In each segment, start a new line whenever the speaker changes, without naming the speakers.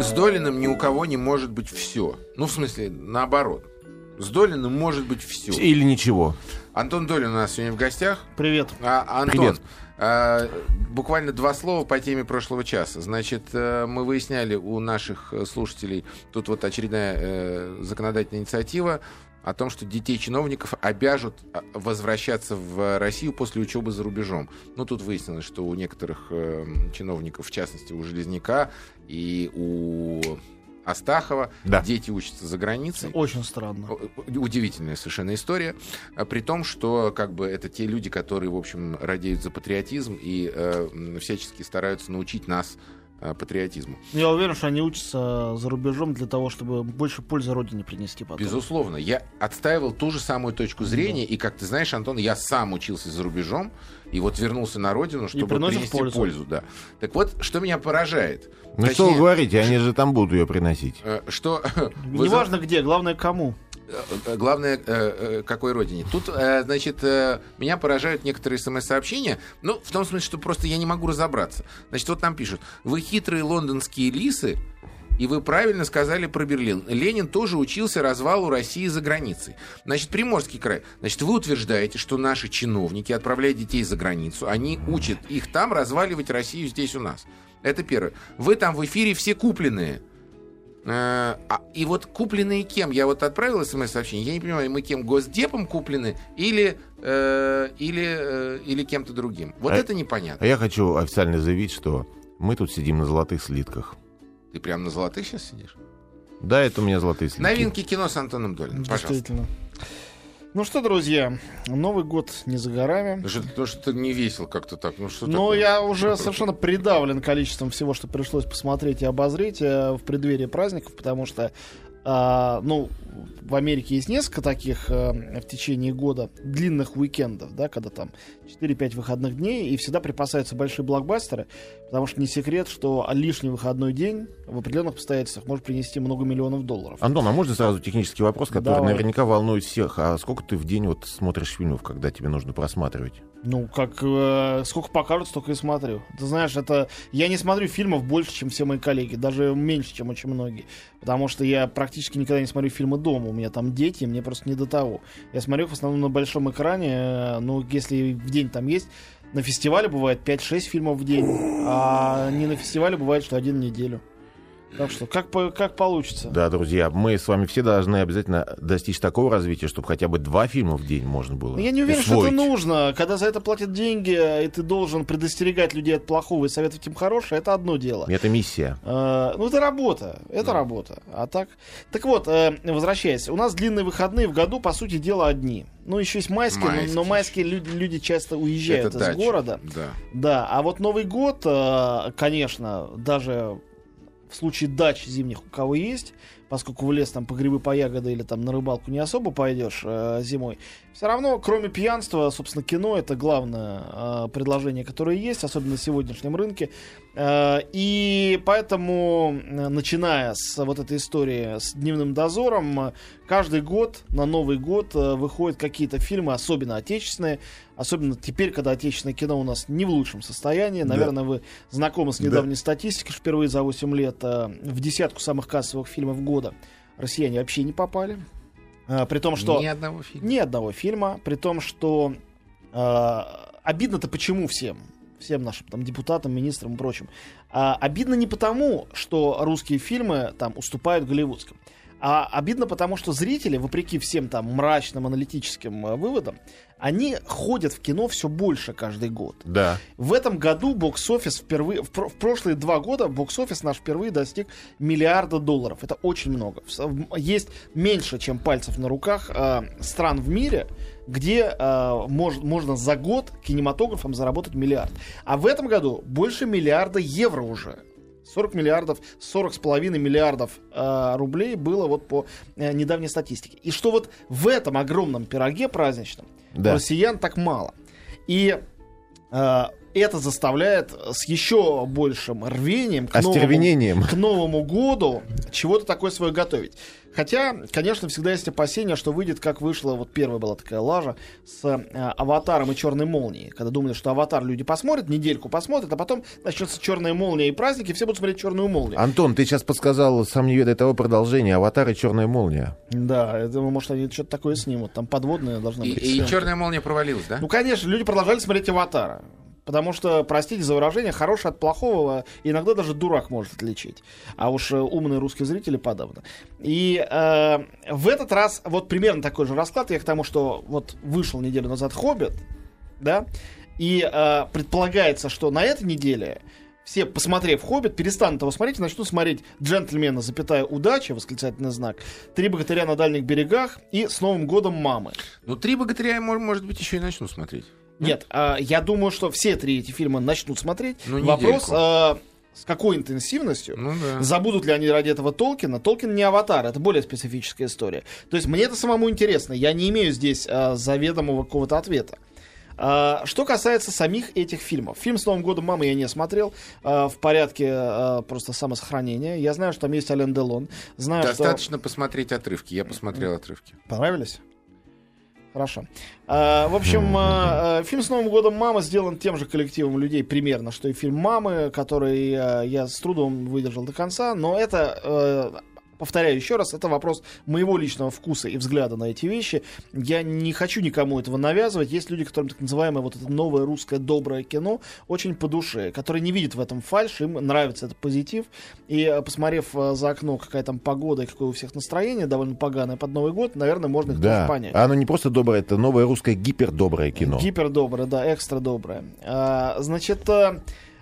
С Долиным ни у кого не может быть все. Ну, в смысле, наоборот. С Долиным может быть все.
Или ничего.
Антон Долин у нас сегодня в гостях.
Привет.
А, Антон,
Привет.
а, буквально два слова по теме прошлого часа. Значит, э, мы выясняли у наших э, слушателей, тут вот очередная э, законодательная инициатива о том, что детей чиновников обяжут а, возвращаться в Россию после учебы за рубежом. Ну, тут выяснилось, что у некоторых э, чиновников, в частности, у Железняка и у Астахова
Да.
дети учатся за границей.
Очень странно.
О- Удивительная совершенно история. А При том, что как бы это те люди, которые, в общем, радеют за патриотизм и э, всячески стараются научить нас э, патриотизму.
Я уверен, что они учатся за рубежом для того, чтобы больше пользы родине принести потом.
Безусловно, я отстаивал ту же самую точку зрения, и, как ты знаешь, Антон, я сам учился за рубежом, и вот вернулся на родину, чтобы принести
пользу.
пользу. да. Так вот, что меня поражает.
Ну
Точнее,
что вы говорите, они же там будут ее приносить.
э, Что вы за-
Неважно где, главное кому.
Э, Главное, э, э, какой родине. Тут, значит, меня поражают некоторые смс-сообщения, ну, в том смысле, что просто я не могу разобраться. Значит, вот нам пишут, вы хитрые лондонские лисы, и вы правильно сказали про Берлин. Ленин тоже учился развалу России за границей. Значит, Приморский край. Значит, вы утверждаете, что наши чиновники, отправляя детей за границу, они учат их там разваливать Россию здесь у нас. Это первое. Вы там в эфире все купленные. Э, а- и вот купленные кем? Я вот отправил смс-сообщение, я не понимаю, мы кем? Госдепом куплены или, э, или, э, или кем-то другим? Вот
А-
это
А
непонятно.
я хочу официально заявить, что мы тут сидим на золотых слитках.
Ты прям на золотых сейчас сидишь?
Да, это у меня золотые слитки.
Новинки кино с Антоном Долиным, пожалуйста.
Действительно. Ну что, друзья, Новый год не за горами.
Что, потому что ты не весел как-то так. Ну, что
Но
такое?
я уже совершенно придавлен количеством всего, что пришлось посмотреть и обозреть э, в преддверии праздников, потому что, а, ну, в Америке есть несколько таких э, в течение года длинных уикендов, да, когда там 4-5 выходных дней, и всегда припасаются большие блокбастеры, потому что не секрет, что лишний выходной день в определенных обстоятельствах может принести много миллионов долларов.
Антон, а можно сразу технический вопрос, который
Давай.
наверняка волнует всех? А сколько ты в день вот смотришь фильмов, когда тебе нужно просматривать?
Ну, как э, сколько покажут, столько и смотрю. Ты знаешь, это я не смотрю фильмов больше, чем все мои коллеги, даже меньше, чем очень многие, потому что я практически никогда не смотрю фильмы дома. У меня там дети, мне просто не до того. Я смотрю в основном на большом экране. э, ну, если в день там есть, на фестивале бывает 5-6 фильмов в день, а не на фестивале бывает, что один в неделю. Так что как по- как получится.
Да, друзья, мы с вами все должны обязательно достичь такого развития, чтобы хотя бы два фильма в день можно было
Но я не уверен, что это
усвоить.
нужно. Когда за это платят деньги, и ты должен предостерегать людей от плохого и советовать им хорошее, это одно дело.
Это миссия.
Э, Ну, это работа. Это работа. А так. Так вот, э, возвращаясь, у нас длинные выходные в году, по сути дела, одни. Ну, еще есть майские, но-
Майские.
но майские люди, люди часто уезжают
Это
из
дача.
города.
Да.
Да, а вот Новый год, э, конечно, даже в случае дач зимних у кого есть, поскольку в лес там по грибы, по ягоды или там на рыбалку не особо пойдешь э, зимой, все равно, кроме пьянства, собственно, кино это главное э, предложение, которое есть, особенно на сегодняшнем рынке. Э, и поэтому, э, начиная с вот этой истории с дневным дозором, э, каждый год на Новый год выходят какие-то фильмы, особенно отечественные, особенно теперь, когда отечественное кино у нас не в лучшем состоянии.
Да.
Наверное, вы знакомы с
Да.
недавней статистикой, что впервые за 8 лет в десятку самых кассовых фильмов года россияне вообще не попали. При том, что...
Ни одного фильма.
Ни одного фильма, при том, что э, обидно-то почему всем? Всем нашим там депутатам, министрам и прочим. А, обидно не потому, что русские фильмы там уступают голливудским. А обидно потому, что зрители, вопреки всем там мрачным аналитическим э, выводам, они ходят в кино все больше каждый год.
Да.
В этом году бокс-офис впервые, в, в прошлые два года бокс-офис наш впервые достиг миллиарда долларов. Это очень много. Есть меньше, чем пальцев на руках э, стран в мире, где э, мож- можно за год кинематографом заработать миллиард. А в этом году больше миллиарда евро уже. 40 миллиардов, 40 с половиной миллиардов э, рублей было вот по э, недавней статистике. И что вот в этом огромном пироге праздничном
Да.
россиян так мало. И э, это заставляет с еще большим рвением к новому,
Остервенением.
к Новому году чего-то такое свое готовить. Хотя, конечно, всегда есть опасения, что выйдет, как вышла, вот первая была такая лажа с э, «Аватаром» и «Черной молнией», когда думали, что «Аватар» люди посмотрят, недельку посмотрят, а потом начнется «Черная молния» и праздники, все будут смотреть «Черную молнию».
Антон, ты сейчас подсказал сам не ведая того продолжения «Аватар» и «Черная молния».
Да, я думаю, может, они что-то такое снимут, там подводные должны
И,
быть.
и
съемки.
черная молния провалилась, да?
Ну, конечно, люди продолжали смотреть «Аватара». Потому что, простите за выражение, хорошее от плохого иногда даже дурак может отличить. А уж э, умные русские зрители подавно. И э, в этот раз вот примерно такой же расклад. Я к тому, что вот вышел неделю назад «Хоббит», да, и э, предполагается, что на этой неделе все, посмотрев «Хоббит», перестанут его смотреть и начнут смотреть «Джентльмена, запятая удача», восклицательный знак, «Три богатыря на дальних берегах» и «С Новым годом, мамы».
Ну, три богатыря, может быть, еще и начну смотреть.
Нет, а, я думаю, что все три эти фильма начнут смотреть.
Ну,
Вопрос, а, с какой интенсивностью.
Ну да.
Забудут ли они ради этого Толкина? Толкин не аватар, это более специфическая история. То есть мне это самому интересно. Я не имею здесь а, заведомого какого-то ответа. А, что касается самих этих фильмов. Фильм «С Новым годом, мама» я не смотрел а, в порядке а, просто самосохранения. Я знаю, что там есть Ален Делон. Знаю, что...
Достаточно посмотреть отрывки. Я посмотрел отрывки.
Понравились? Хорошо. А, в общем, а, фильм с Новым годом Мама сделан тем же коллективом людей примерно, что и фильм Мамы, который а, я с трудом выдержал до конца, но это. Э, Повторяю еще раз, это вопрос моего личного вкуса и взгляда на эти вещи. Я не хочу никому этого навязывать. Есть люди, которым так называемое вот это новое русское доброе кино очень по душе, которые не видят в этом фальш, им нравится этот позитив. И э, посмотрев э, за окно, какая там погода и какое у всех настроение, довольно поганое под Новый год, наверное, можно их
Да,
тоже понять.
А оно не просто доброе, это новое русское гипердоброе кино.
Гипер доброе, да, экстра доброе. А, значит,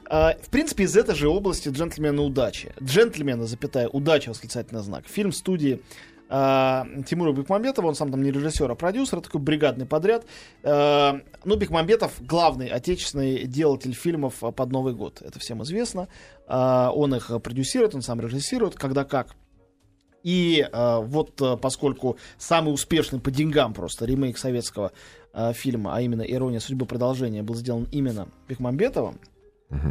а, в принципе, из этой же области джентльмены удачи. Джентльмены, запятая, удача, восклицательный знак. Фильм студии а, Тимура Бекмамбетова, он сам там не режиссер, а продюсер, такой бригадный подряд. А, ну, Бекмамбетов главный отечественный делатель фильмов под Новый год, это всем известно. Он их продюсирует, он сам режиссирует, когда как. И вот поскольку самый успешный по деньгам просто ремейк советского фильма, а именно «Ирония судьбы. Продолжение» был сделан именно Бекмамбетовым,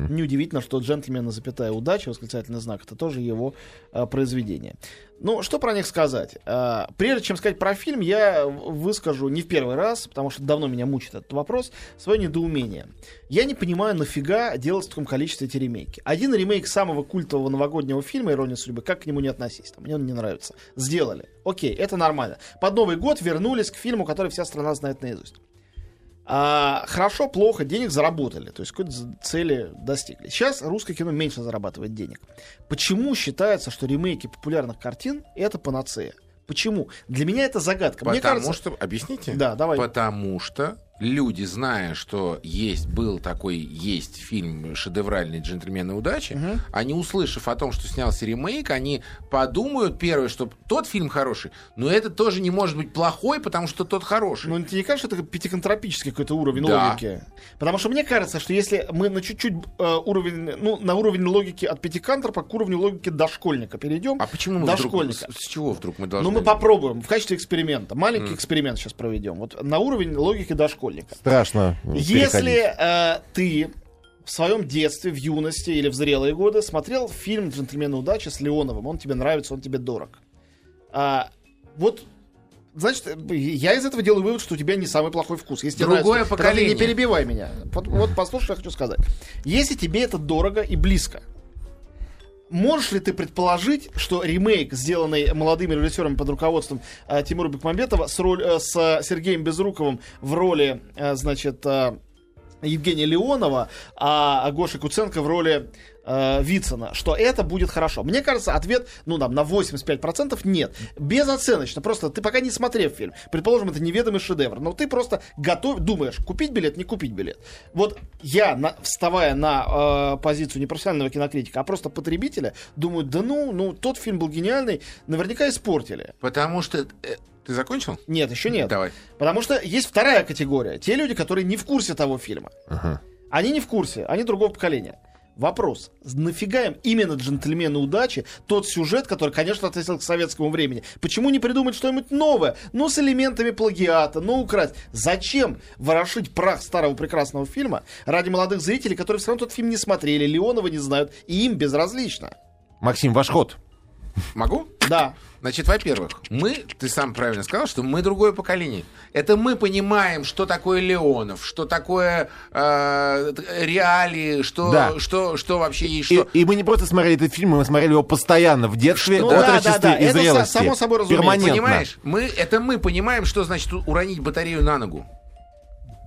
неудивительно, что «Джентльмены, запятая удача», восклицательный знак, это тоже его э, произведение. Ну, что про них сказать? Э, прежде чем сказать про фильм, я выскажу не в первый раз, потому что давно меня мучает этот вопрос, свое недоумение. Я не понимаю, нафига делать в таком количестве эти ремейки. Один ремейк самого культового новогоднего фильма «Ирония судьбы», как к нему не относись, мне он не нравится. Сделали. Окей, это нормально. Под Новый год вернулись к фильму, который вся страна знает наизусть. А, хорошо, плохо, денег заработали, то есть какой-то цели достигли. Сейчас русское кино меньше зарабатывает денег. Почему считается, что ремейки популярных картин это панацея? Почему? Для меня это загадка. Мне
Потому
кажется,
что... Объясните?
Да, давай.
Потому что люди, зная, что есть, был такой, есть фильм шедевральный «Джентльмены удачи»,
Мгм.
они, услышав о том, что снялся ремейк, они подумают, первое, что тот фильм хороший, но этот тоже не может быть плохой, потому что тот хороший.
Ну, тебе не кажется, что это пятиконтропический какой-то уровень
Да.
логики? Потому что мне кажется, что если мы на чуть-чуть э, уровень, ну, на уровень логики от пятикантропа к уровню логики дошкольника перейдем,
а почему мы вдруг...
дошкольника.
С, с чего вдруг мы должны...
Ну, мы попробуем в качестве эксперимента. Маленький эксперимент сейчас проведем. Вот на уровень логики дошкольника.
Страшно.
Если
переходить.
э, ты в своем детстве, в юности или в зрелые годы смотрел фильм «Джентльмены удачи» с Леоновым, он тебе нравится, он тебе дорог. А, вот Значит, я из этого делаю вывод, что у тебя не самый плохой вкус. Если
Другое
нравится-
поколение.
Не перебивай меня. Вот, вот послушай, что я хочу сказать. Если тебе это дорого и близко, можешь ли ты предположить, что ремейк, сделанный молодыми режиссерами под руководством э, Тимура Бекмамбетова с, роль- э, с Сергеем Безруковым в роли, э, значит, э, Евгения Леонова, а Гоша Куценко в роли э, Вицина, что это будет хорошо. Мне кажется, ответ, ну, там, на 85% нет. Безоценочно. Просто ты пока не смотрев фильм. Предположим, это неведомый шедевр. Но ты просто готов, думаешь, купить билет, не купить билет. Вот я, на- вставая на э, позицию не профессионального кинокритика, а просто потребителя, думаю, да ну, ну, тот фильм был гениальный, наверняка испортили.
Потому что... э, Ты закончил?
Нет, еще нет.
Давай.
Потому что есть вторая категория. Те люди, которые не в курсе того фильма.
Ага.
Они не в курсе, они другого поколения. Вопрос. Нафига им именно джентльмены удачи тот сюжет, который, конечно, относился к советскому времени? Почему не придумать что-нибудь новое? Ну, с элементами плагиата, ну, украсть. Зачем ворошить прах старого прекрасного фильма ради молодых зрителей, которые все равно тот фильм не смотрели, Леонова не знают, и им безразлично?
Максим, ваш ход.
Могу?
Да.
Значит, во-первых, мы, ты сам правильно сказал, что мы другое поколение. Это мы понимаем, что такое Леонов, что такое э, реалии, что,
Да.
что, что вообще есть
И,
что.
и мы не просто смотрели этот фильм, мы смотрели его постоянно в детстве,
Ну да,
отрочестве
да, да,
и
это
зрелости.
само собой разумеется.
Перманентно.
Понимаешь? Мы, это мы понимаем, что значит уронить батарею на ногу.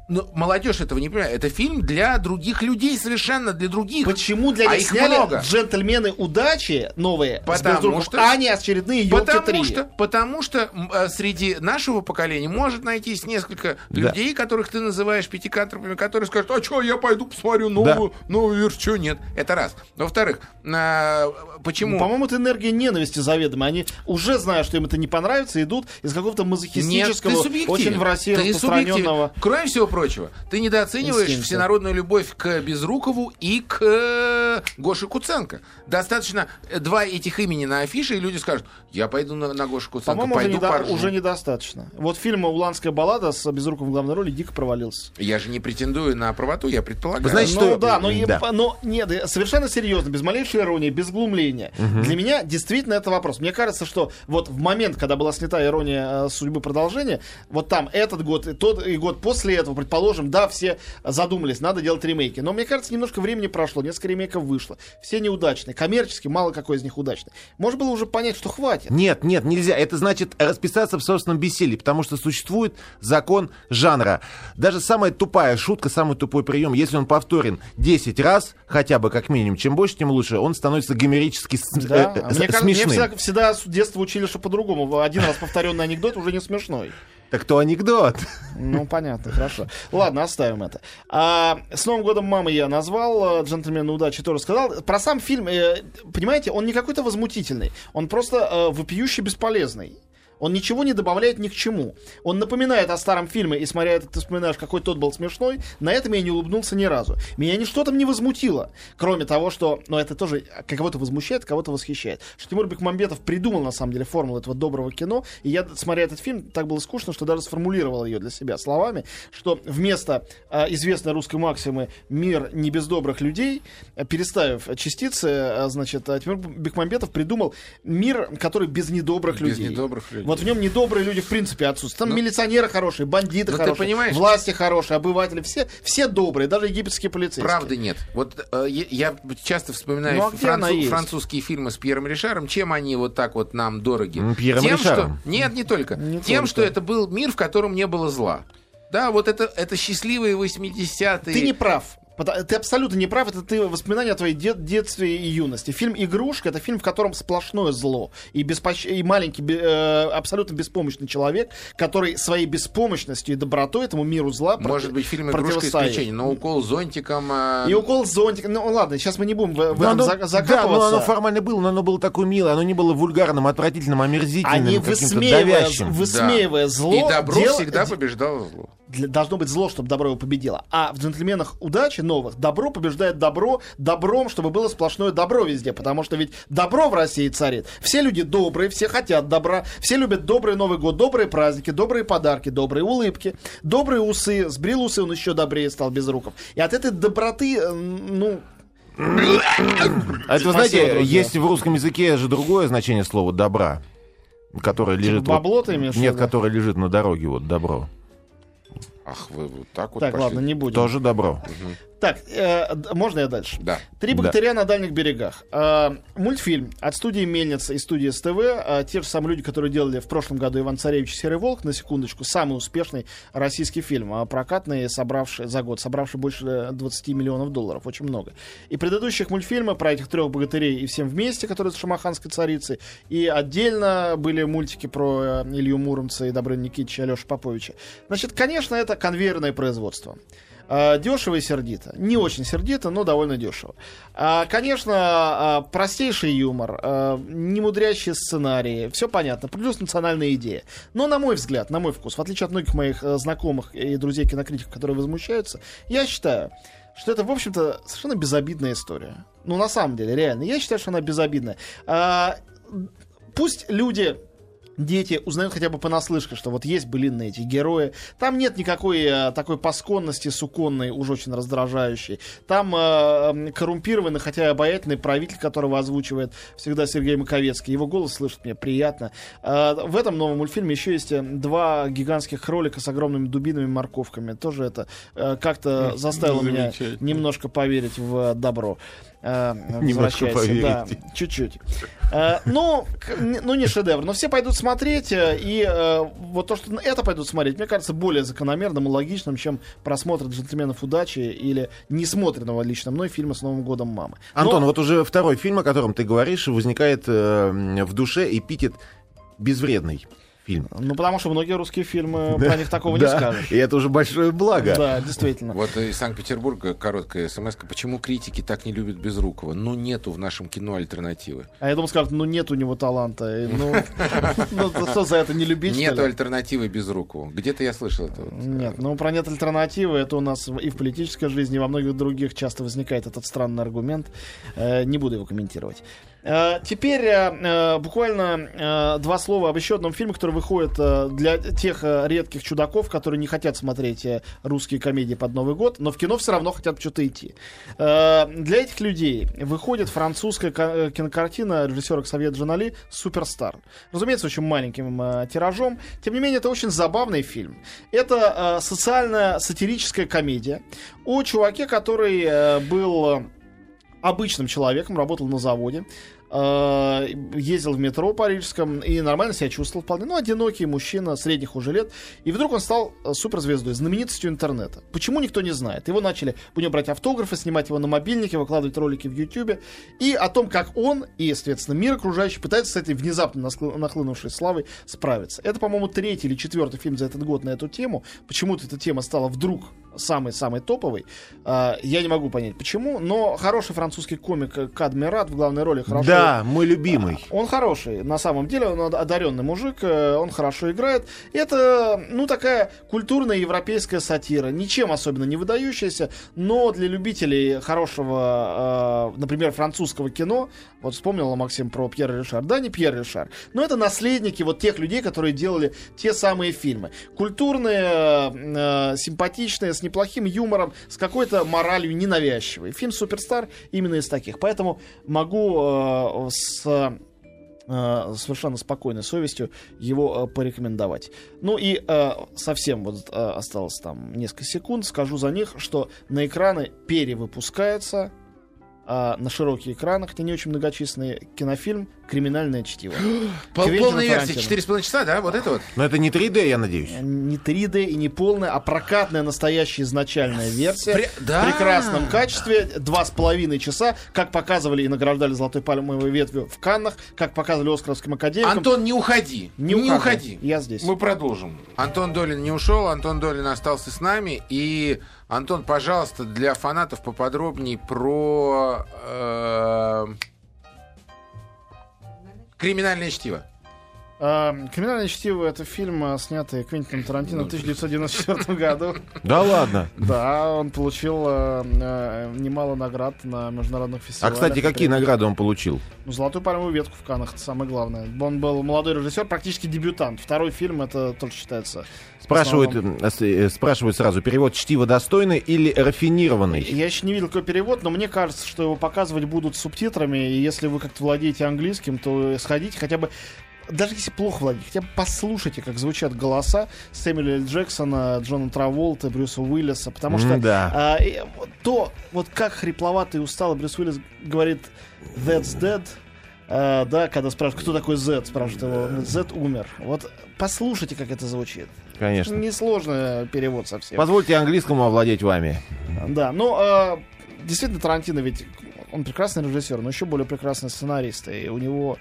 Но молодежь этого не понимает. Это фильм для других людей совершенно, для других.
Почему для
А
них
их
сняли
много.
джентльмены удачи новые,
Потому что-
а не очередные елки
Потому
3?
что, потому что э, среди нашего поколения может найтись несколько
Да.
людей, которых ты называешь пятикантропами, которые скажут, а что, я пойду посмотрю новую, новую версию. Нет? Это раз. Во-вторых, а, почему...
По-моему, это энергия ненависти заведомо. Они уже знают, что им это не понравится, идут из какого-то
Нет,
мазохистического,
ты субъективен.
очень в России
Ты
распространенного.
субъективен. Кроме всего прочего, ты недооцениваешь
инстинкта.
всенародную любовь к Безрукову и к э, Гоше Куценко. Достаточно э, два этих имени на афише, и люди скажут, я пойду на, на Гошу Куценко,
По-моему, уже,
пойду
недо-
поржу».
уже недостаточно. Вот фильм «Уланская баллада» с Безруковым в главной роли дико провалился.
Я же не претендую на правоту, я предполагаю.
Знаете,
ну
что-
да, но,
да.
но нет, совершенно серьезно, без малейшей иронии, без глумления. Для меня действительно это вопрос. Мне кажется, что вот в момент, когда была снята ирония э, судьбы продолжения, вот там этот год и тот и год после этого, предположим, да, все задумались, надо делать ремейки. Но мне кажется, немножко времени прошло, несколько ремейков вышло. Все неудачные. Коммерчески мало какой из них удачный. Можно было уже понять, что хватит.
Нет, нет, нельзя. Это значит расписаться в собственном бессилии, потому что существует закон жанра. Даже самая тупая шутка, самый тупой прием, если он повторен 10 раз, хотя бы как минимум, чем больше, тем лучше, он становится гомерически
Да,
э, э,
мне, кажется, мне
смешным.
всегда, всегда с детства учили, что по-другому. Один раз повторенный анекдот уже не смешной.
Так то анекдот.
Ну, понятно, хорошо. Ладно, оставим это. А, с Новым годом мамы я назвал, э, джентльмены удачи тоже сказал. Про сам фильм, э, понимаете, он не какой-то возмутительный, он просто э, вопиюще бесполезный. Он ничего не добавляет ни к чему. Он напоминает о старом фильме, и смотря это, ты вспоминаешь, какой тот был смешной. На этом я не улыбнулся ни разу. Меня ничто там не возмутило. Кроме того, что, ну это тоже кого-то возмущает, кого-то восхищает. Что Тимур Бекмамбетов придумал, на самом деле, формулу этого доброго кино. И я, смотря этот фильм, так было скучно, что даже сформулировал ее для себя словами, что вместо э, известной русской максимы «мир не без добрых людей», переставив частицы, э, значит, э, Тимур Бекмамбетов придумал мир, который без недобрых
Без
людей.
недобрых людей.
Вот в нем недобрые люди в принципе отсутствуют. Там
Ну,
милиционеры хорошие, бандиты
ну, ты
хорошие,
понимаешь-
власти хорошие, обыватели, все, все добрые, даже египетские полицейские.
Правды нет. Вот э, я, часто вспоминаю
Ну, а где она
францу-
есть?
французские фильмы с Пьером Ришаром. Чем они вот так вот нам дороги?
Пьером
Тем,
Ришаром?
что... Нет, не только.
Не
Тем,
только.
что это был мир, в котором не было зла. Да, вот это, это счастливые 80-е.
Ты не прав. Ты абсолютно не прав, это ты воспоминания о твоей дет- детстве и юности. Фильм «Игрушка» — это фильм, в котором сплошное зло. И, беспощ- и маленький, э, абсолютно беспомощный человек, который своей беспомощностью и добротой этому миру зла
Может
проти-
быть, фильм «Игрушка исключение», но укол зонтиком... э,
И укол зонтика. Ну ладно, сейчас мы не будем в, в этом
оно-
за-
да, но
закапываться.
оно формально было, но оно было такое милое, оно не было вульгарным, отвратительным, омерзительным,
Они
каким-то
высмеивая,
давящим.
высмеивая зло,
И добро
дел-
всегда побеждало зло.
Для- должно быть зло, чтобы добро его победило. А в джентльменах удачи новых добро побеждает добро добром, чтобы было сплошное добро везде. Потому что ведь добро в России царит. Все люди добрые, все хотят добра, все любят добрый Новый год, добрые праздники, добрые подарки, добрые улыбки, добрые усы. Сбрил усы, он еще добрее стал без руков. И от этой доброты, э, ну,
А это, вы
Спасибо,
знаете,
друзья.
есть в русском языке же другое значение слова «добра», которое лежит... вот-
бабло ты имеешь
Нет, которое лежит на дороге, вот, добро.
Ах, вы вот так вот
так,
пошли.
ладно, не будем.
Тоже добро.
Так, э, можно я дальше?
Да.
Три
Да.
богатыря на дальних берегах. Э, мультфильм от студии Мельница и студии СТВ. Э, те же самые люди, которые делали в прошлом году Иван Царевич и Серый Волк, на секундочку, самый успешный российский фильм, э, прокатный, собравший за год, собравший больше 20 миллионов долларов, очень много. И предыдущих мультфильмы про этих трех богатырей и всем вместе, которые с шамаханской царицей, и отдельно были мультики про э, Илью Муромца и Добрыня Никитича и Алешу Поповича. Значит, конечно, это конвейерное производство. А, Дешево и сердито. Не очень сердито, но довольно дешево. А, Конечно, а, простейший юмор, немудрящие сценарии, все понятно, плюс национальная идея. Но, на мой взгляд, на мой вкус, в отличие от многих моих э, знакомых и друзей кинокритиков, которые возмущаются, я считаю, что это, в общем-то, совершенно безобидная история. Ну, на самом деле, реально. Я считаю, что она безобидная. Пусть люди дети узнают хотя бы понаслышке, что вот есть былинные эти герои. Там нет никакой э, такой пасконности суконной, уж очень раздражающей. Там э, коррумпированный, хотя и обаятельный правитель, которого озвучивает всегда Сергей Маковецкий. Его голос слышать мне приятно. Э, в этом новом мультфильме еще есть э, два гигантских кролика с огромными дубинами и морковками. Тоже это э, как-то заставило меня немножко поверить в добро. Э, возвращается. Да, чуть-чуть. Э, Ну, ну, не шедевр, но все пойдут смотреть, э, и э, вот то, что это пойдут смотреть, мне кажется, более закономерным и логичным, чем просмотр «Джентльменов удачи» или несмотренного лично мной фильма «С Новым годом мамы». Но-
Антон, вот уже второй фильм, о котором ты говоришь, возникает э, в душе эпитет безвредный фильм.
Ну, потому что многие русские фильмы про них такого не
Да,
скажешь.
И это уже большое благо.
Да, действительно.
Вот из Санкт-Петербурга короткая смс Почему критики так не любят Безрукова? Ну, нету в нашем кино альтернативы.
А я думал, скажут, ну нет у него таланта. Ну, ну, что за это не любить,
Нету альтернативы Безрукову. Где-то я слышал это. вот.
Нет, ну про нет альтернативы, это у нас и в политической жизни, и во многих других часто возникает этот странный аргумент. Э, не буду его комментировать. Э, теперь э, э, буквально два слова об еще одном фильме, который выходит для тех редких чудаков, которые не хотят смотреть русские комедии под Новый год, но в кино все равно хотят что-то идти. Для этих людей выходит французская ка- кинокартина режиссера Ксавье Джанали «Суперстар». Разумеется, очень маленьким тиражом. Тем не менее, это очень забавный фильм. Это социальная сатирическая комедия о чуваке, который был обычным человеком, работал на заводе, ездил в метро парижском и нормально себя чувствовал вполне. Ну, одинокий мужчина средних уже лет. И вдруг он стал э, суперзвездой, знаменитостью интернета. Почему, никто не знает. Его начали у него брать автографы, снимать его на мобильнике, выкладывать ролики в Ютубе. И о том, как он и, соответственно, мир окружающий пытается с этой внезапно нахлынувшей славой справиться. Это, по-моему, третий или четвертый фильм за этот год на эту тему. Почему-то эта тема стала вдруг самый-самый топовый. А, Я не могу понять, почему, но хороший французский комик э, Кад Мират в главной роли хорошо
Да, мой любимый.
он хороший, на самом деле, он одаренный мужик, э, он хорошо играет. Это, ну, такая культурная европейская сатира, ничем особенно не выдающаяся, но для любителей хорошего, э, например, французского кино, вот вспомнил Максим про Пьера Ришар, да, не Пьер Ришар, но это наследники вот тех людей, которые делали те самые фильмы. Культурные, симпатичные, с неплохим юмором, с какой-то моралью ненавязчивой. Фильм «Суперстар» именно из таких. Поэтому могу э, с э, совершенно спокойной совестью его э, порекомендовать. Ну и э, совсем вот э, осталось там несколько секунд. Скажу за них, что на экраны перевыпускается э, на широкие экраны, хотя не очень многочисленный кинофильм «Криминальное чтиво».
Пол- полная версия,
Тарантино.
4,5 часа, да? Вот это вот?
Но это не 3D, я надеюсь.
Не 3D и не полная, а прокатная настоящая изначальная версия.
Пре- да.
В прекрасном качестве. Два с половиной часа. Как показывали и награждали Золотой пальмовой ветвью в Каннах. Как показывали Оскаровским академикам.
Антон, не уходи.
Не
Не, уходи.
Я здесь.
Мы продолжим. Антон Долин не ушел, Антон Долин остался с нами. И, Антон, пожалуйста, для фанатов поподробнее про э, криминальное чтиво.
А, Криминальное чтиво это фильм, а, снятый Квентином Тарантино в 1994 году.
Да ладно.
Да, он получил а, а, немало наград на международных
А,
фестивалях.
кстати, какие награды он получил?
Ну, Золотую пальмовую ветку в Канах, это самое главное. Он был молодой режиссер, практически дебютант. Второй фильм это тоже считается.
Спрашивают,
основном-
э, э, спрашивают сразу, перевод чтиво достойный или рафинированный?
Я еще не видел какой перевод, но мне кажется, что его показывать будут субтитрами. И если вы как-то владеете английским, то сходите хотя бы даже если плохо владеть, хотя бы послушайте, как звучат голоса Сэмюэля. Джексона, Джона Траволта, Брюса Уиллиса, потому что
М-да.
а, и вот то, вот как хрипловатый и усталый Брюс Уиллис говорит «That's dead», а, да, когда спрашивают, кто такой Z, спрашивают его, Z умер. Вот послушайте, как это звучит.
Конечно.
Несложный перевод совсем.
Позвольте английскому овладеть вами.
Да, ну, э, действительно, Тарантино ведь, он прекрасный режиссер, но еще более прекрасный сценарист, и у него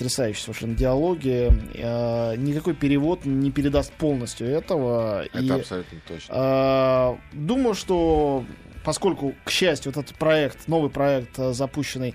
потрясающие совершенно диалоги. Э, никакой перевод не передаст полностью этого.
Это
и,
абсолютно точно.
э, думаю, что поскольку, к счастью, вот этот проект, новый проект, э, запущенный,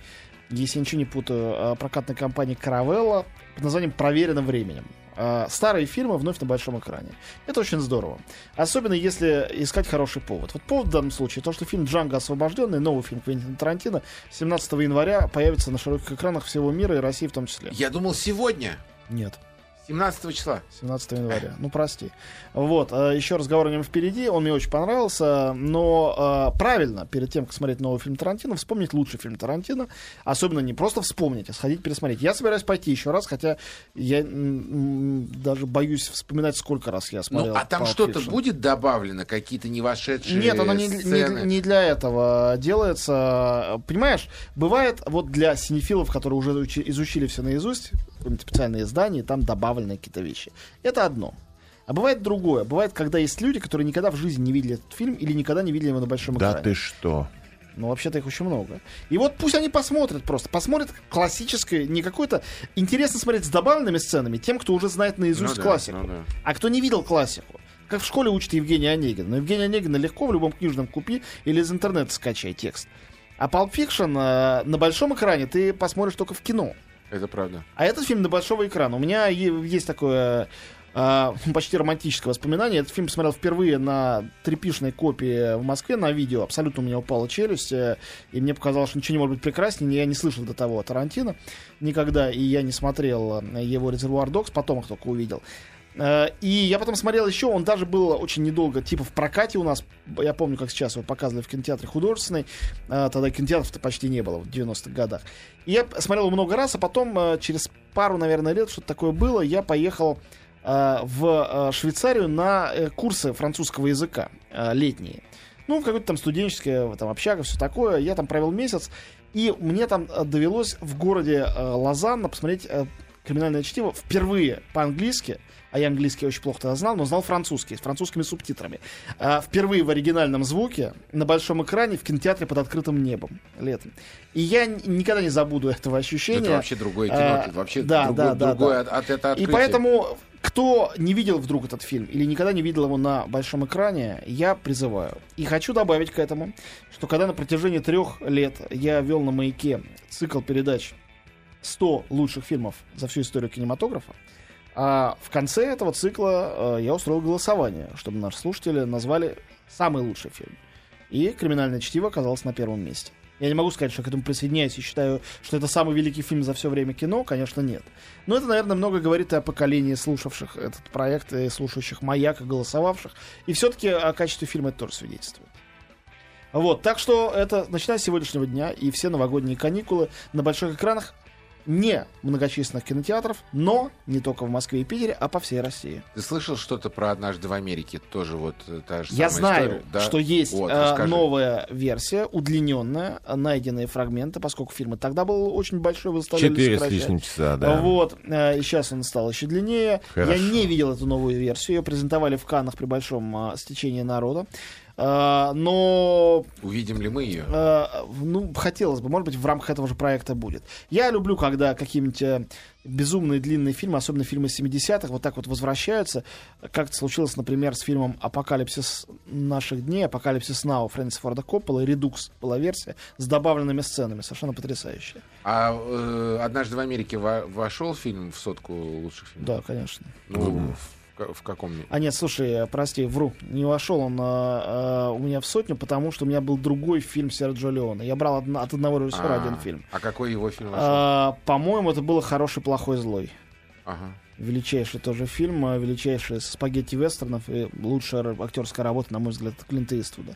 если я ничего не путаю, э, прокатной компанией Caravella под названием «Проверено временем». Э, старые фильмы вновь на большом экране. Это очень здорово. Особенно если искать хороший повод. Вот повод в данном случае, то, что фильм «Джанго освобожденный», новый фильм Квентина Тарантино, 17 января появится на широких экранах всего мира и России в том числе.
Я думал, сегодня.
Нет.
17 числа.
17 января. Ну, прости. Вот, э, еще разговор о нем впереди. Он мне очень понравился. Но э, правильно, перед тем, как смотреть новый фильм Тарантино, вспомнить лучший фильм Тарантино. Особенно не просто вспомнить, а сходить пересмотреть. Я собираюсь пойти еще раз, хотя я даже боюсь вспоминать, сколько раз я смотрел.
Ну, а там что-то будет добавлено, какие-то не вошедшие
Нет, оно не, не- не для этого делается. Понимаешь, бывает вот для синефилов, которые уже изучи- изучили все наизусть, какое-нибудь специальное издание, там добавлены какие-то вещи. Это одно. А бывает другое. Бывает, когда есть люди, которые никогда в жизни не видели этот фильм или никогда не видели его на большом
Да
экране.
ты что?
Ну, вообще-то их очень много. И вот пусть они посмотрят просто. Посмотрят классическое, не какое-то... Интересно смотреть с добавленными сценами тем, кто уже знает наизусть
Ну да,
классику.
ну да.
А кто не видел классику? Как в школе учат Евгения Онегина. Но Евгения Онегина легко в любом книжном купи или из интернета скачай текст. А Pulp Fiction э, на большом экране ты посмотришь только в кино.
Это правда.
А этот фильм на большого экрана. У меня есть такое э, почти романтическое воспоминание. Этот фильм посмотрел впервые на трепишной копии в Москве на видео. Абсолютно у меня упала челюсть. э, И мне показалось, что ничего не может быть прекраснее. Я не слышал до того Тарантино никогда. И я не смотрел э, его «Резервуар Докс». Потом их только увидел. Э, И я потом смотрел еще, он даже был очень недолго, типа в прокате у нас, я помню, как сейчас его показывали в кинотеатре художественной, э, тогда кинотеатров-то почти не было в 90-х годах. И я смотрел его много раз, а потом э, через пару, наверное, лет, что-то такое было, я поехал в Швейцарию на курсы французского языка летние. Ну, какое-то там студенческое, там общага, все такое. Я там провел месяц, и мне там довелось в городе Лозанна посмотреть криминальное чтиво впервые по-английски, а я английский очень плохо тогда знал, но знал французский, с французскими субтитрами. А, впервые в оригинальном звуке, на большом экране, в кинотеатре под открытым небом летом. И я никогда не забуду этого ощущения.
Это вообще другое кино.
А,
вообще
да,
другое,
да, да,
другое
да.
От, от этого
И поэтому, кто не видел вдруг этот фильм или никогда не видел его на большом экране, я призываю. И хочу добавить к этому, что когда на протяжении трех лет я вел на маяке цикл передач 100 лучших фильмов за всю историю кинематографа, а в конце этого цикла э, я устроил голосование, чтобы наши слушатели назвали самый лучший фильм. И «Криминальное чтиво» оказалось на первом месте. Я не могу сказать, что к этому присоединяюсь и считаю, что это самый великий фильм за все время кино. Конечно, нет. Но это, наверное, много говорит и о поколении слушавших этот проект, и слушающих «Маяк», и голосовавших. И все-таки о качестве фильма это тоже свидетельствует. Вот, так что это начиная с сегодняшнего дня и все новогодние каникулы на больших экранах не многочисленных кинотеатров, но не только в Москве и Питере, а по всей России.
Ты слышал что-то про «Однажды в Америке»? Тоже вот э, та же
Я
самая
знаю,
история, да?
что есть
Вот,
э, новая версия, удлиненная, найденные фрагменты, поскольку фильм и тогда был очень большой, вы заставляли
Четыре с лишним часа, да.
Вот, э, и сейчас он стал еще длиннее.
Хорошо.
Я не видел эту новую версию, ее презентовали в Каннах при большом э, стечении народа. Э, но
Увидим ли мы ее?
Э, ну, хотелось бы, может быть, в рамках этого же проекта будет. Я люблю, когда какие-нибудь э, безумные длинные фильмы, особенно фильмы 70-х, вот так вот возвращаются. Как это случилось, например, с фильмом «Апокалипсис наших дней», «Апокалипсис Нау» Фрэнсиса Форда Коппола, «Редукс» была версия с добавленными сценами, совершенно потрясающая.
А э, «Однажды в Америке» во- вошел фильм в сотку лучших фильмов?
Да, конечно.
Ну, в, ка- в каком?
А нет, слушай, э, прости, вру, не вошел он э, э, у меня в сотню, потому что у меня был другой фильм Серджио Леона. Я брал одно- от одного режиссера
А,
один фильм.
А какой его фильм вошел?
А, по-моему, это было «Хороший, плохой, злой».
Ага.
Величайший тоже фильм, величайший спагетти вестернов и лучшая актерская работа, на мой взгляд, Клинта Иствуда.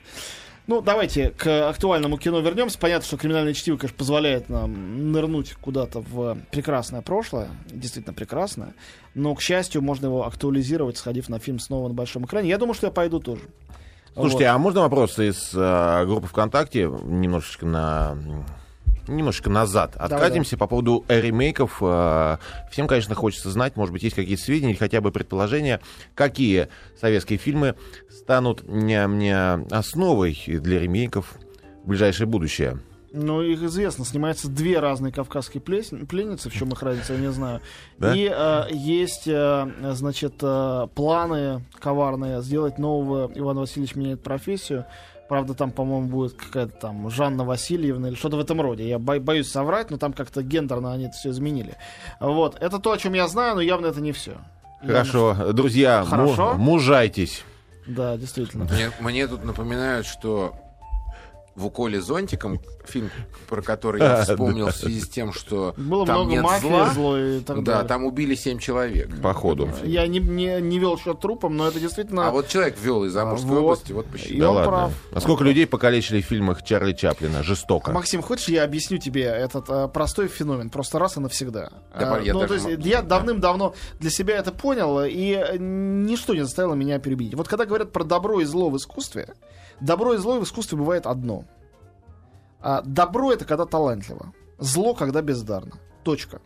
Ну, давайте к актуальному кино вернемся. Понятно, что криминальное чтиво, конечно, позволяет нам нырнуть куда-то в прекрасное прошлое, действительно прекрасное. Но, к счастью, можно его актуализировать, сходив на фильм снова на большом экране. Я думаю, что я пойду тоже.
Слушайте,
Вот.
а можно вопрос из э, группы ВКонтакте немножечко на немножечко назад откатимся по поводу ремейков. Э, Всем, конечно, хочется знать, может быть, есть какие-то сведения или хотя бы предположения, какие советские фильмы станут не, не основой для ремейков в ближайшее будущее.
Ну, их известно, снимаются две разные кавказские пленницы, в чем их разница, я не знаю.
Да?
И э, есть, э, значит, э, планы коварные сделать нового Иван Васильевич меняет профессию. Правда, там, по-моему, будет какая-то там Жанна Васильевна или что-то в этом роде. Я бо- боюсь соврать, но там как-то гендерно они это все изменили. Вот. Это то, о чем я знаю, но явно это не все.
Хорошо, друзья, му-
Хорошо.
мужайтесь.
Да, действительно.
Мне, мне тут напоминают, что в уколе зонтиком, фильм, про который я вспомнил в связи с тем, что
Было
там
много
нет
мафии,
зла.
злой и так
да,
далее.
там убили семь человек.
Походу.
Я не, не, не вел счет трупам, но это действительно...
А вот человек вел из Амурской
вот.
области, вот
И
посчитал.
Да
он
ладно.
прав.
А сколько людей покалечили в фильмах Чарли Чаплина? Жестоко.
Максим, хочешь, я объясню тебе этот э, простой феномен, просто раз и навсегда.
Да,
Э,
я
ну, то есть,
могу.
я давным-давно для себя это понял, и э, ничто не заставило меня перебить. Вот когда говорят про добро и зло в искусстве, добро и зло в искусстве бывает одно. А добро это когда талантливо, зло когда бездарно. Точка.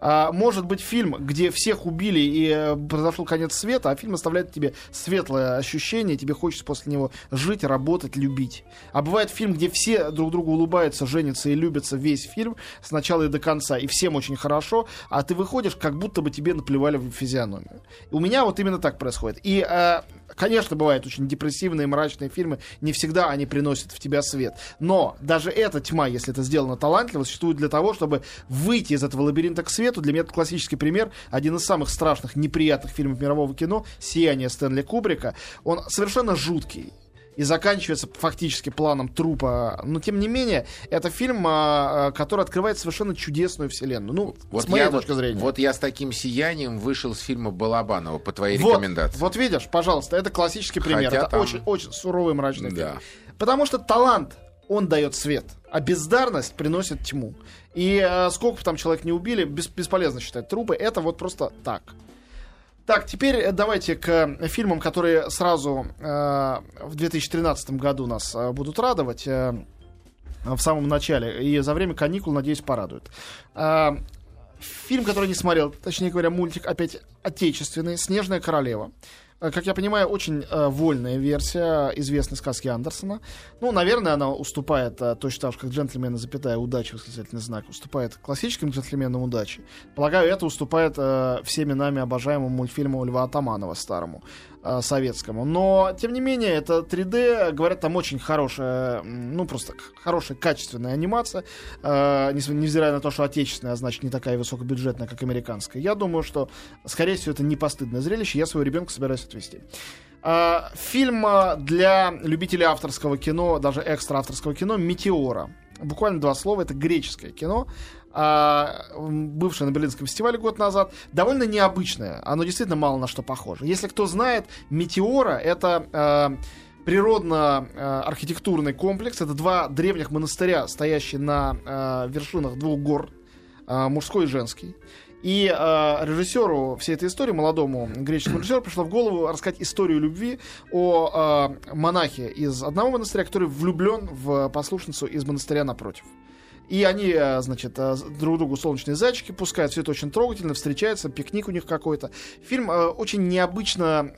А, может быть фильм, где всех убили и э, произошел конец света, а фильм оставляет тебе светлое ощущение, тебе хочется после него жить, работать, любить. А бывает фильм, где все друг другу улыбаются, женятся и любятся весь фильм с начала и до конца, и всем очень хорошо, а ты выходишь, как будто бы тебе наплевали в физиономию. У меня вот именно так происходит. И, э, конечно, бывают очень депрессивные, мрачные фильмы, не всегда они приносят в тебя свет. Но даже эта тьма, если это сделано талантливо, существует для того, чтобы выйти из этого лабиринта к свету. Для меня это классический пример. Один из самых страшных, неприятных фильмов мирового кино «Сияние» Стэнли Кубрика. Он совершенно жуткий и заканчивается фактически планом трупа. Но, тем не менее, это фильм, а, а, который открывает совершенно чудесную вселенную. Ну,
Вот
с моей
я,
точки
вот,
зрения.
вот я с таким сиянием вышел с фильма Балабанова по твоей
Вот,
рекомендации.
вот видишь, пожалуйста, это классический пример.
Хотя
это
там-
очень, очень суровый мрачный
Да.
фильм. Потому что талант, он дает свет, а бездарность приносит тьму. И э, сколько бы там человек не убили, бес- бесполезно считать трупы. Это вот просто так. Так, теперь э, давайте к э, фильмам, которые сразу э, в 2013 году нас э, будут радовать. э, в самом начале. И за время каникул, надеюсь, порадуют. А, Фильм, который не смотрел, точнее говоря, мультик опять отечественный, «Снежная королева». Э, Как я понимаю, очень э, вольная версия известной сказки Андерсона. Ну, наверное, она уступает, э, точно так же, как «Джентльмены, запятая, удачи», восклицательный знак, уступает классическим «Джентльменам удачи». Полагаю, это уступает э, всеми нами обожаемому мультфильму Льва Атаманова старому, э, советскому. Но, тем не менее, это 3D, говорят, там очень хорошая, ну, просто хорошая, качественная анимация, э, невзирая на то, что отечественная, а значит, не такая высокобюджетная, как американская. Я думаю, что, скорее всего, это не постыдное зрелище, я своего ребенка собираюсь отвести. А, Фильм а, для любителей авторского кино, даже экстра авторского кино «Метеора». Буквально два слова, это греческое кино, бывшее на Берлинском фестивале год назад, довольно необычное, оно действительно мало на что похоже. Если кто знает, «Метеора» — это а, природно-архитектурный комплекс, это два древних монастыря, стоящие на а, вершинах двух гор, а, мужской и женский. И э, режиссеру всей этой истории, молодому греческому режиссеру, пришло в голову рассказать историю любви о э, монахе из одного монастыря, который влюблен в послушницу из монастыря напротив. И они, э, значит, э, друг другу солнечные зайчики пускают, все это очень трогательно, встречаются, пикник у них какой-то. Фильм э, очень необычно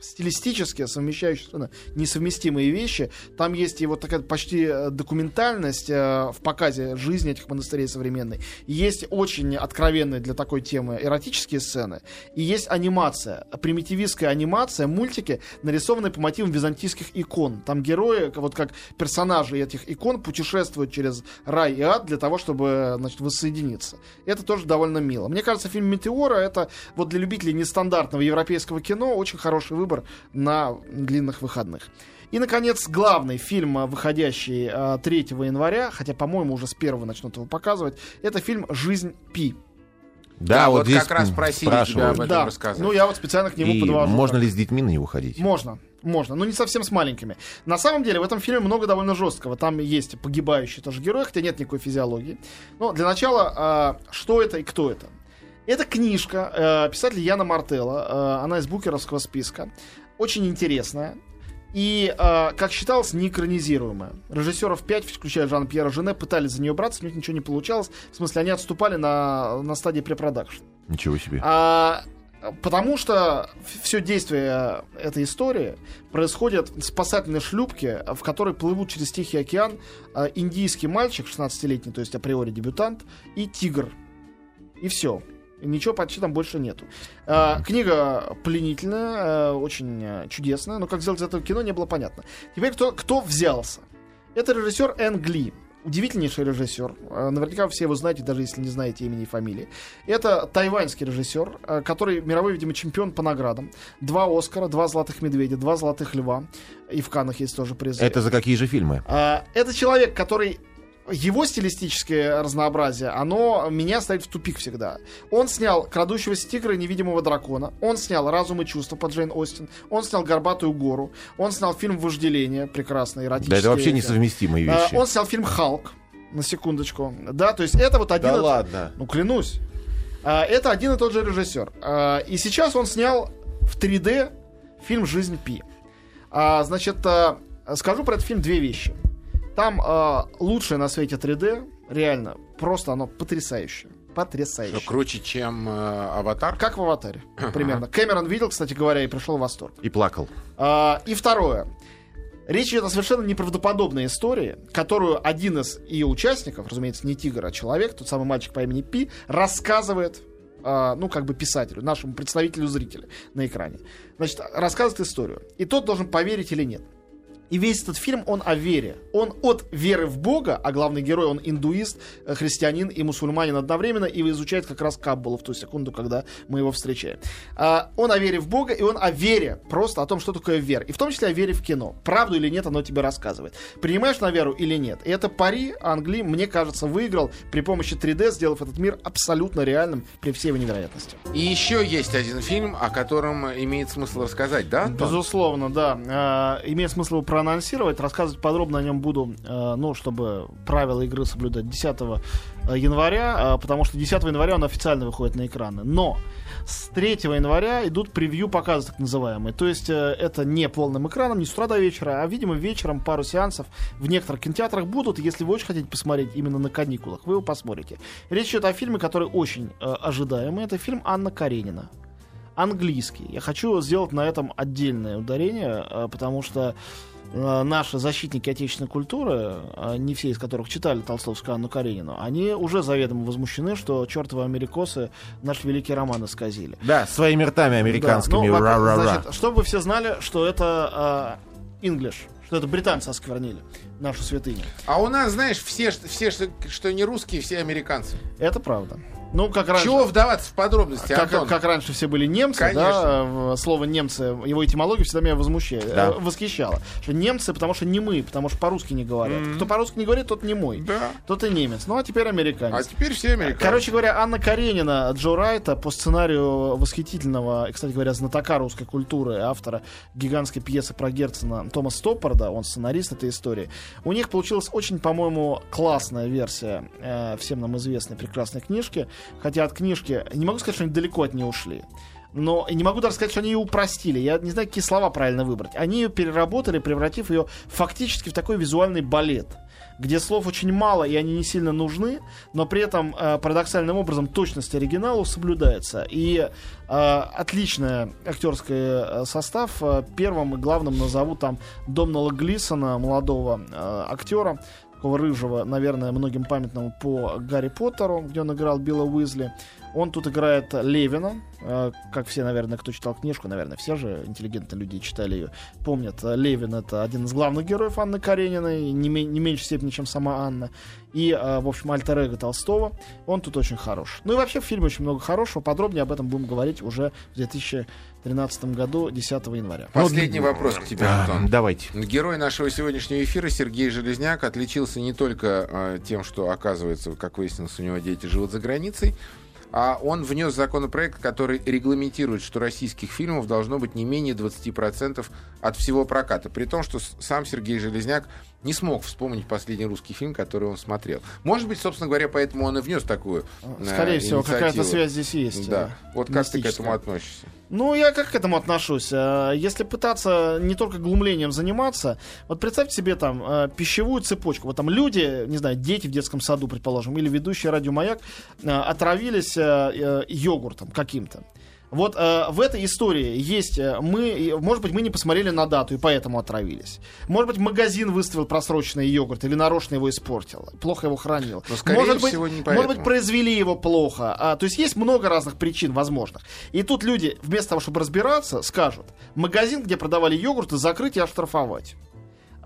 стилистически совмещающий совершенно несовместимые вещи. Там есть и вот такая почти документальность в показе жизни этих монастырей современной. Есть очень откровенные для такой темы эротические сцены. И есть анимация, примитивистская анимация, мультики, нарисованные по мотивам византийских икон. Там герои, вот как персонажи этих икон, путешествуют через рай и ад для того, чтобы значит, воссоединиться. Это тоже довольно мило. Мне кажется, фильм «Метеора» — это вот для любителей нестандартного европейского кино очень хороший выбор на длинных выходных. И, наконец, главный фильм, а, выходящий а, 3 января, хотя, по-моему, уже с первого начнут его показывать, это фильм «Жизнь Пи».
Да, вот
здесь
как раз просили тебя
спрашивают.
об этом
да,
рассказать.
ну я вот специально к нему
И
подвожу.
можно ли с детьми на него ходить?
Можно, можно, но не совсем с маленькими. На самом деле в этом фильме много довольно жесткого. Там есть погибающий тоже герой, хотя нет никакой физиологии. Но для начала, а, что это и кто это? Это книжка э, писателя Яна Мартелла. э, она из букеровского списка. Очень интересная. И, э, как считалось, не экранизируемая. Режиссеров 5, включая Жан-Пьера Жене, пытались за нее браться, у них ничего не получалось. В смысле, они отступали на, на стадии препродакшн.
Ничего себе.
А, потому что все действие этой истории происходит в спасательной шлюпке, в которой плывут через Тихий океан а, индийский мальчик, 16-летний, то есть априори дебютант, и тигр. И все. Ничего почти там больше нету. А, книга пленительная, э, очень э, чудесная, но как сделать из этого кино не было понятно. Теперь кто, кто взялся? Это режиссер Энн Гли. удивительнейший режиссер. Э, Наверняка все его знаете, даже если не знаете имени и фамилии. Это тайваньский режиссер, э, который мировой, видимо, чемпион по наградам. Два Оскара, два Золотых Медведя, два Золотых Льва. И в Каннах есть тоже призы.
Это за какие же фильмы?
Это человек, который его стилистическое разнообразие, оно меня ставит в тупик всегда. Он снял «Крадущегося тигра и невидимого дракона», он снял «Разум и чувства» по Джейн Остин, он снял «Горбатую гору», он снял фильм «Вожделение», прекрасный, эротический.
Да это вообще несовместимые
А,
вещи.
Он снял фильм «Халк», на секундочку. Да, то есть это вот один...
Да
и-
ладно.
Ну, клянусь. А, Это один и тот же режиссер. А, И сейчас он снял в 3D фильм «Жизнь Пи». А, Значит, а, скажу про этот фильм две вещи. Там а, лучшее на свете 3D, реально, просто оно потрясающее. Потрясающе.
Что круче, чем э, «Аватар»?
Как в «Аватаре», примерно. Кэмерон видел, кстати говоря, и пришел в восторг.
И плакал.
А, и второе. Речь идет о совершенно неправдоподобной истории, которую один из ее участников, разумеется, не тигр, а человек, тот самый мальчик по имени Пи, рассказывает, а, ну, как бы писателю, нашему представителю зрителя на экране. Значит, рассказывает историю. И тот должен поверить или нет. И весь этот фильм, он о вере. Он от веры в Бога, а главный герой, он индуист, э, христианин и мусульманин одновременно, и изучает как раз Каббалу в ту секунду, когда мы его встречаем. А, он о вере в Бога, и он о вере, просто о том, что такое вера. И в том числе о вере в кино. Правду или нет, оно тебе рассказывает. Принимаешь на веру или нет. И это пари Англии, мне кажется, выиграл при помощи 3D, сделав этот мир абсолютно реальным при всей его невероятности.
И еще есть один фильм, о котором имеет смысл рассказать, да? Антон?
Безусловно, да. А, имеет смысл его проанонсировать. Рассказывать подробно о нем буду, э, ну, чтобы правила игры соблюдать 10 января, а, потому что 10 января он официально выходит на экраны. Но с 3 января идут превью показы так называемые. То есть э, это не полным экраном, не с утра до вечера, а, видимо, вечером пару сеансов в некоторых кинотеатрах будут. Если вы очень хотите посмотреть именно на каникулах, вы его посмотрите. Речь идет о фильме, который очень э, ожидаемый. Это фильм Анна Каренина английский. Я хочу сделать на этом отдельное ударение, э, потому что э, наши защитники отечественной культуры, э, не все из которых читали Толстовскую Анну Каренину, они уже заведомо возмущены, что чертовы америкосы наш великий роман исказили.
Да, своими ртами американскими.
Да, ну, значит, чтобы вы все знали, что это э, English, что это британцы осквернили нашу святыню.
А у нас, знаешь, все, ш- все что, что не русские, все американцы.
Это правда. Ну, как раньше.
Чего вдаваться в подробности,
Как,
Антон?
как раньше все были немцы,
Конечно.
да, слово немцы, его этимология всегда меня возмущает,
Да.
э, восхищала. Что немцы, потому что не мы, потому что по-русски не говорят. Кто по-русски не говорит, тот не мой.
Да.
Тот и немец. Ну, а теперь
А
американец.
теперь все американцы.
Короче говоря, Анна Каренина, Джо Райта по сценарию восхитительного, кстати говоря, знатока русской культуры, автора гигантской пьесы про Герцена Тома Стоппарда, он сценарист этой истории. У них получилась очень, по-моему, классная версия э, всем нам известной прекрасной книжки. Хотя от книжки, не могу сказать, что они далеко от нее ушли. Но не могу даже сказать, что они ее упростили. Я не знаю, какие слова правильно выбрать. Они ее переработали, превратив ее фактически в такой визуальный балет где слов очень мало и они не сильно нужны, но при этом э, парадоксальным образом точность оригиналу соблюдается. И э, отличный актерский э, состав. Э, Первым и главным назову там Домнала Глисона, молодого э, актера, такого рыжего, наверное, многим памятному по Гарри Поттеру, где он играл Билла Уизли. Он тут играет Левина, как все, наверное, кто читал книжку, наверное, все же интеллигентные люди читали ее, помнят, э, Левин это один из главных героев Анны Карениной, не, ме- не меньшей степени, чем сама Анна. И, э, в общем, альтер эго Толстого. Он тут очень хорош. Ну и вообще в фильме очень много хорошего. Подробнее об этом будем говорить уже в 2013 году, 10 января.
Последний вопрос к тебе,
Да,
Антон.
давайте.
Герой нашего сегодняшнего эфира Сергей Железняк отличился не только э, тем, что, оказывается, как выяснилось, у него дети живут за границей, а он внес законопроект, который регламентирует, что российских фильмов должно быть не менее 20% от всего проката. При том, что сам Сергей Железняк не смог вспомнить последний русский фильм, который он смотрел. Может быть, собственно говоря, поэтому он и внес такую э,
Скорее всего, какая-то связь здесь есть.
Да.
э,
Вот как ты к этому относишься?
Ну, я как к этому отношусь? Э, Если пытаться не только глумлением заниматься, вот представьте себе там э, пищевую цепочку. Вот там люди, не знаю, дети в детском саду, предположим, или ведущий радиомаяк э, отравились э, э, йогуртом каким-то. Вот э, в этой истории есть э, мы, может быть, мы не посмотрели на дату и поэтому отравились. Может быть, магазин выставил просроченный йогурт или нарочно его испортил, плохо его хранил.
Но,
может быть,
всего, не
может быть, произвели его плохо. А, то есть есть много разных причин возможных. И тут люди, вместо того, чтобы разбираться, скажут, магазин, где продавали йогурты, закрыть и оштрафовать.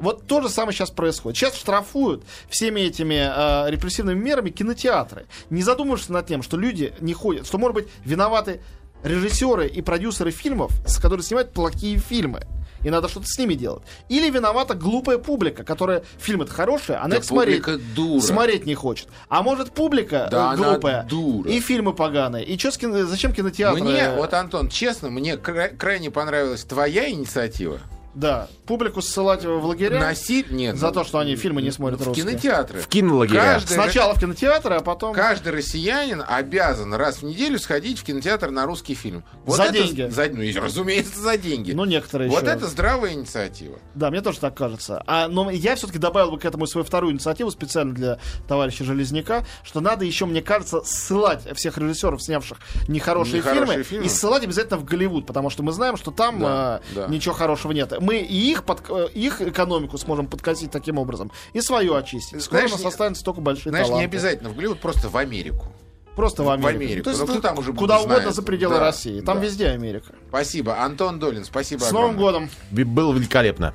Вот то же самое сейчас происходит. Сейчас штрафуют всеми этими э, репрессивными мерами кинотеатры. Не задумываешься над тем, что люди не ходят, что, может быть, виноваты режиссеры и продюсеры фильмов, с которые снимают плохие фильмы. И надо что-то с ними делать. Или виновата глупая публика, которая фильмы-то хорошие, она
Да
их смотреть,
дура.
смотреть не хочет. А может публика э,
Да
глупая
дура.
и фильмы поганые. И чё зачем кинотеатры?
Мне, вот, Антон, честно, мне кра- крайне понравилась твоя инициатива.
Да, публику ссылать в лагеря
Насиль... Нет.
за
ну,
то, что они фильмы не смотрят
в
русские.
кинотеатры.
В кинолагеря.
Каждый,
Сначала в кинотеатры, а потом...
каждый россиянин обязан раз в неделю сходить в кинотеатр на русский фильм.
За
это-
деньги.
за- ну, разумеется, за деньги.
Ну, некоторые
вот
еще.
это здравая инициатива.
Да, мне тоже так кажется. А, но я все-таки добавил бы к этому свою вторую инициативу специально для товарища Железняка, что надо еще, мне кажется, ссылать всех режиссеров, снявших нехорошие,
Нехорошие
фильмы,
фильмы.
и ссылать обязательно в Голливуд, потому что мы знаем, что там
Да,
э,
да.
ничего хорошего нет. Мы и их, под- э, их экономику сможем подкосить таким образом, и свою очистить. Скоро
Знаешь,
у нас
не-
останется только большие
Знаешь, не
таланты.
обязательно в Голливуд, просто в Америку.
Просто в
в
Америку.
Америку.
То есть
Ну, там уже
куда
знает?
угодно за пределы
Да,
России. Там
да.
везде Америка.
Спасибо. Антон Долин, спасибо
С Новым
огромное.
годом!
Было великолепно.